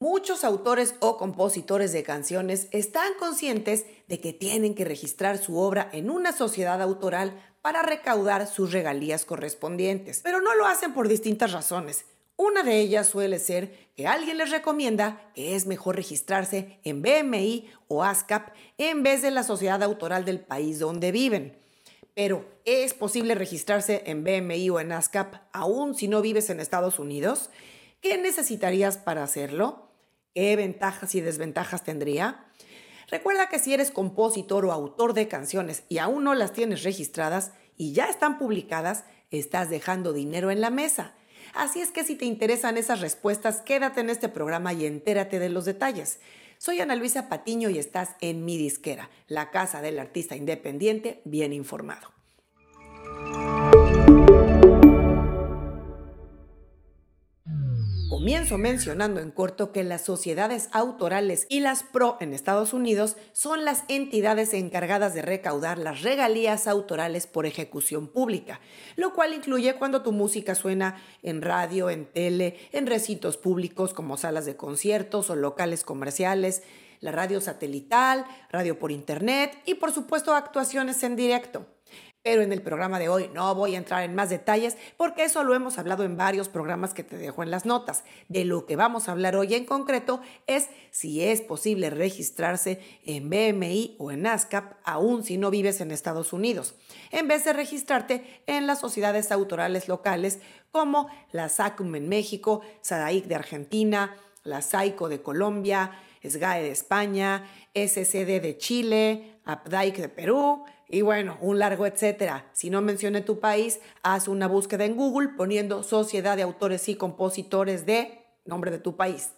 Muchos autores o compositores de canciones están conscientes de que tienen que registrar su obra en una sociedad autoral para recaudar sus regalías correspondientes, pero no lo hacen por distintas razones. Una de ellas suele ser que alguien les recomienda que es mejor registrarse en BMI o ASCAP en vez de la sociedad autoral del país donde viven. Pero, ¿es posible registrarse en BMI o en ASCAP aún si no vives en Estados Unidos? ¿Qué necesitarías para hacerlo? ¿Qué ventajas y desventajas tendría? Recuerda que si eres compositor o autor de canciones y aún no las tienes registradas y ya están publicadas, estás dejando dinero en la mesa. Así es que si te interesan esas respuestas, quédate en este programa y entérate de los detalles. Soy Ana Luisa Patiño y estás en Mi Disquera, la casa del artista independiente bien informado. Mencionando en corto que las sociedades autorales y las PRO en Estados Unidos son las entidades encargadas de recaudar las regalías autorales por ejecución pública, lo cual incluye cuando tu música suena en radio, en tele, en recintos públicos como salas de conciertos o locales comerciales, la radio satelital, radio por internet y por supuesto actuaciones en directo. Pero en el programa de hoy no voy a entrar en más detalles porque eso lo hemos hablado en varios programas que te dejo en las notas. De lo que vamos a hablar hoy en concreto es si es posible registrarse en BMI o en ASCAP aún si no vives en Estados Unidos, en vez de registrarte en las sociedades autorales locales como la SACUM en México, SADAIC de Argentina, la SAICO de Colombia, SGAE de España, SCD de Chile, APDAIC de Perú, y bueno, un largo etcétera. Si no mencioné tu país, haz una búsqueda en Google poniendo Sociedad de Autores y Compositores de nombre de tu país.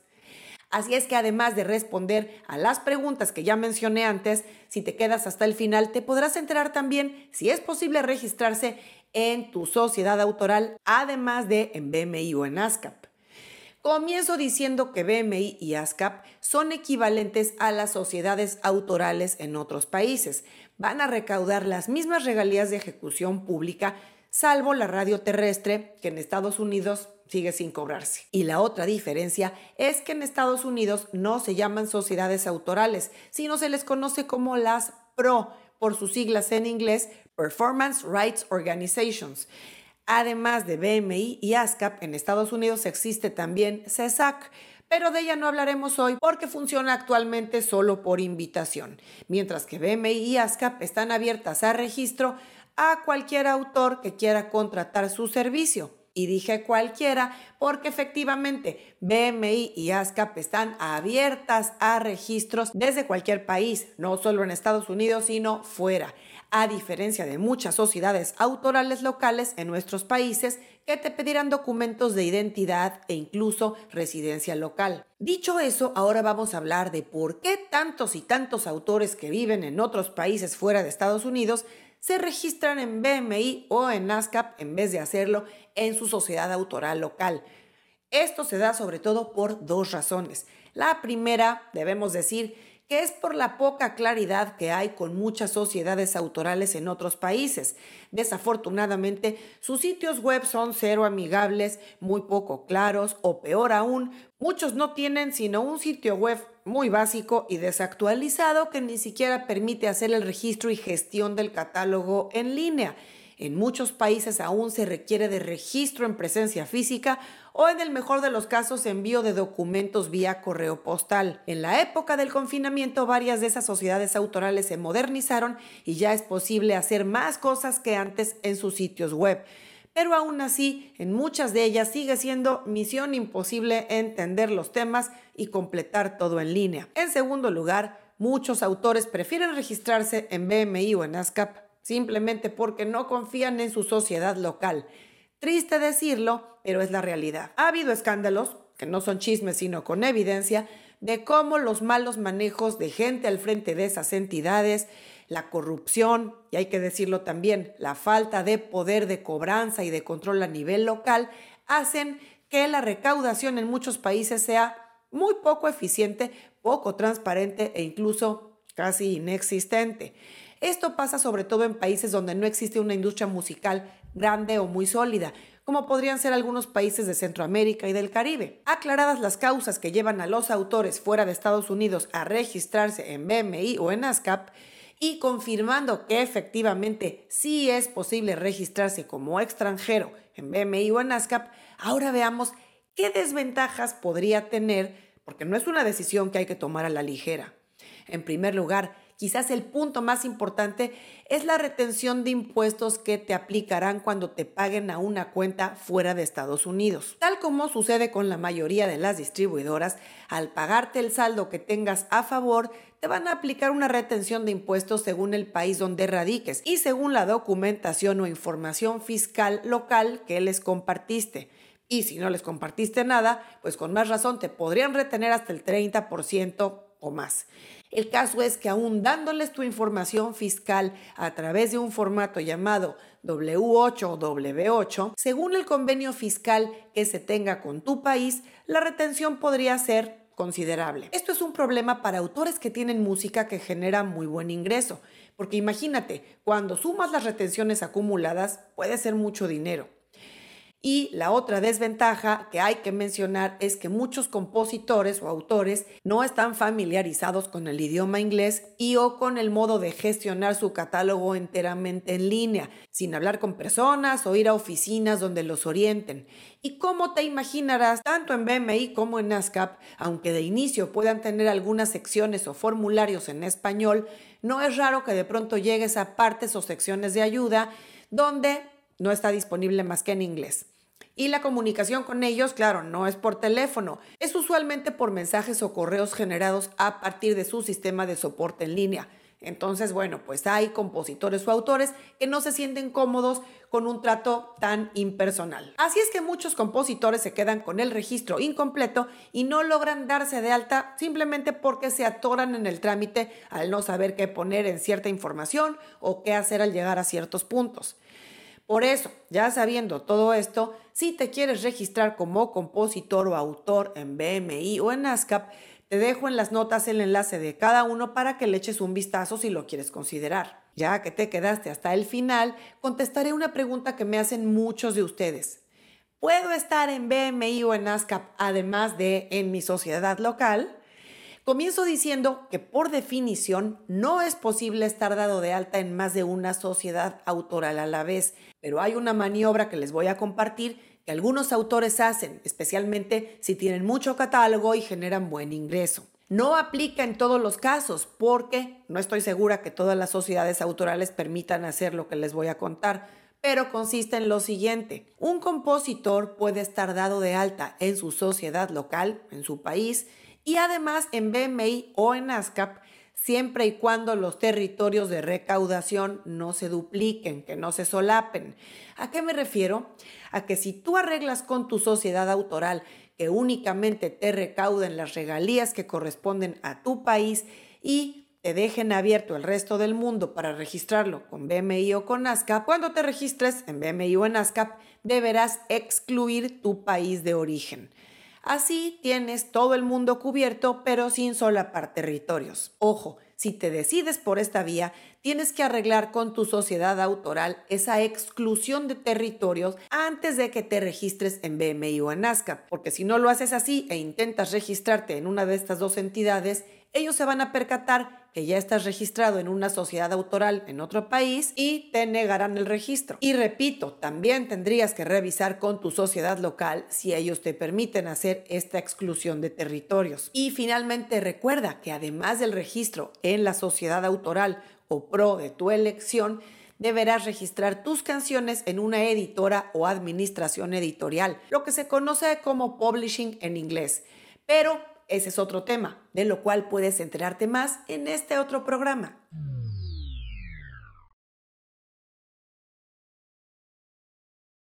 Así es que además de responder a las preguntas que ya mencioné antes, si te quedas hasta el final, te podrás enterar también si es posible registrarse en tu sociedad autoral, además de en BMI o en ASCAP. Comienzo diciendo que BMI y ASCAP son equivalentes a las sociedades autorales en otros países. Van a recaudar las mismas regalías de ejecución pública, salvo la radio terrestre, que en Estados Unidos sigue sin cobrarse. Y la otra diferencia es que en Estados Unidos no se llaman sociedades autorales, sino se les conoce como las PRO, por sus siglas en inglés, Performance Rights Organizations. Además de BMI y ASCAP, en Estados Unidos existe también CESAC, pero de ella no hablaremos hoy porque funciona actualmente solo por invitación, mientras que BMI y ASCAP están abiertas a registro a cualquier autor que quiera contratar su servicio. Y dije cualquiera porque efectivamente BMI y ASCAP están abiertas a registros desde cualquier país, no solo en Estados Unidos, sino fuera a diferencia de muchas sociedades autorales locales en nuestros países que te pedirán documentos de identidad e incluso residencia local. Dicho eso, ahora vamos a hablar de por qué tantos y tantos autores que viven en otros países fuera de Estados Unidos se registran en BMI o en ASCAP en vez de hacerlo en su sociedad autoral local. Esto se da sobre todo por dos razones. La primera, debemos decir, que es por la poca claridad que hay con muchas sociedades autorales en otros países. Desafortunadamente, sus sitios web son cero amigables, muy poco claros o peor aún, muchos no tienen sino un sitio web muy básico y desactualizado que ni siquiera permite hacer el registro y gestión del catálogo en línea. En muchos países aún se requiere de registro en presencia física o en el mejor de los casos envío de documentos vía correo postal. En la época del confinamiento varias de esas sociedades autorales se modernizaron y ya es posible hacer más cosas que antes en sus sitios web. Pero aún así, en muchas de ellas sigue siendo misión imposible entender los temas y completar todo en línea. En segundo lugar, muchos autores prefieren registrarse en BMI o en ASCAP simplemente porque no confían en su sociedad local. Triste decirlo, pero es la realidad. Ha habido escándalos, que no son chismes sino con evidencia, de cómo los malos manejos de gente al frente de esas entidades, la corrupción, y hay que decirlo también, la falta de poder de cobranza y de control a nivel local, hacen que la recaudación en muchos países sea muy poco eficiente, poco transparente e incluso casi inexistente. Esto pasa sobre todo en países donde no existe una industria musical grande o muy sólida, como podrían ser algunos países de Centroamérica y del Caribe. Aclaradas las causas que llevan a los autores fuera de Estados Unidos a registrarse en BMI o en ASCAP, y confirmando que efectivamente sí es posible registrarse como extranjero en BMI o en ASCAP, ahora veamos qué desventajas podría tener, porque no es una decisión que hay que tomar a la ligera. En primer lugar, quizás el punto más importante es la retención de impuestos que te aplicarán cuando te paguen a una cuenta fuera de Estados Unidos. Tal como sucede con la mayoría de las distribuidoras, al pagarte el saldo que tengas a favor, te van a aplicar una retención de impuestos según el país donde radiques y según la documentación o información fiscal local que les compartiste. Y si no les compartiste nada, pues con más razón te podrían retener hasta el 30% o más. El caso es que aún dándoles tu información fiscal a través de un formato llamado W8 o W8, según el convenio fiscal que se tenga con tu país, la retención podría ser considerable. Esto es un problema para autores que tienen música que genera muy buen ingreso, porque imagínate, cuando sumas las retenciones acumuladas puede ser mucho dinero. Y la otra desventaja que hay que mencionar es que muchos compositores o autores no están familiarizados con el idioma inglés y o con el modo de gestionar su catálogo enteramente en línea, sin hablar con personas o ir a oficinas donde los orienten. Y como te imaginarás, tanto en BMI como en ASCAP, aunque de inicio puedan tener algunas secciones o formularios en español, no es raro que de pronto llegues a partes o secciones de ayuda donde no está disponible más que en inglés. Y la comunicación con ellos, claro, no es por teléfono, es usualmente por mensajes o correos generados a partir de su sistema de soporte en línea. Entonces, bueno, pues hay compositores o autores que no se sienten cómodos con un trato tan impersonal. Así es que muchos compositores se quedan con el registro incompleto y no logran darse de alta simplemente porque se atoran en el trámite al no saber qué poner en cierta información o qué hacer al llegar a ciertos puntos. Por eso, ya sabiendo todo esto, si te quieres registrar como compositor o autor en BMI o en ASCAP, te dejo en las notas el enlace de cada uno para que le eches un vistazo si lo quieres considerar. Ya que te quedaste hasta el final, contestaré una pregunta que me hacen muchos de ustedes. ¿Puedo estar en BMI o en ASCAP además de en mi sociedad local? Comienzo diciendo que por definición no es posible estar dado de alta en más de una sociedad autoral a la vez, pero hay una maniobra que les voy a compartir que algunos autores hacen, especialmente si tienen mucho catálogo y generan buen ingreso. No aplica en todos los casos porque no estoy segura que todas las sociedades autorales permitan hacer lo que les voy a contar, pero consiste en lo siguiente. Un compositor puede estar dado de alta en su sociedad local, en su país, y además en BMI o en ASCAP siempre y cuando los territorios de recaudación no se dupliquen, que no se solapen. ¿A qué me refiero? A que si tú arreglas con tu sociedad autoral que únicamente te recauden las regalías que corresponden a tu país y te dejen abierto el resto del mundo para registrarlo con BMI o con ASCAP, cuando te registres en BMI o en ASCAP, deberás excluir tu país de origen. Así tienes todo el mundo cubierto, pero sin solapar territorios. Ojo, si te decides por esta vía, tienes que arreglar con tu sociedad autoral esa exclusión de territorios antes de que te registres en BMI o en ASCAP, porque si no lo haces así e intentas registrarte en una de estas dos entidades, ellos se van a percatar que ya estás registrado en una sociedad autoral en otro país y te negarán el registro. Y repito, también tendrías que revisar con tu sociedad local si ellos te permiten hacer esta exclusión de territorios. Y finalmente recuerda que además del registro en la sociedad autoral o pro de tu elección, deberás registrar tus canciones en una editora o administración editorial, lo que se conoce como publishing en inglés. Pero ese es otro tema, de lo cual puedes enterarte más en este otro programa.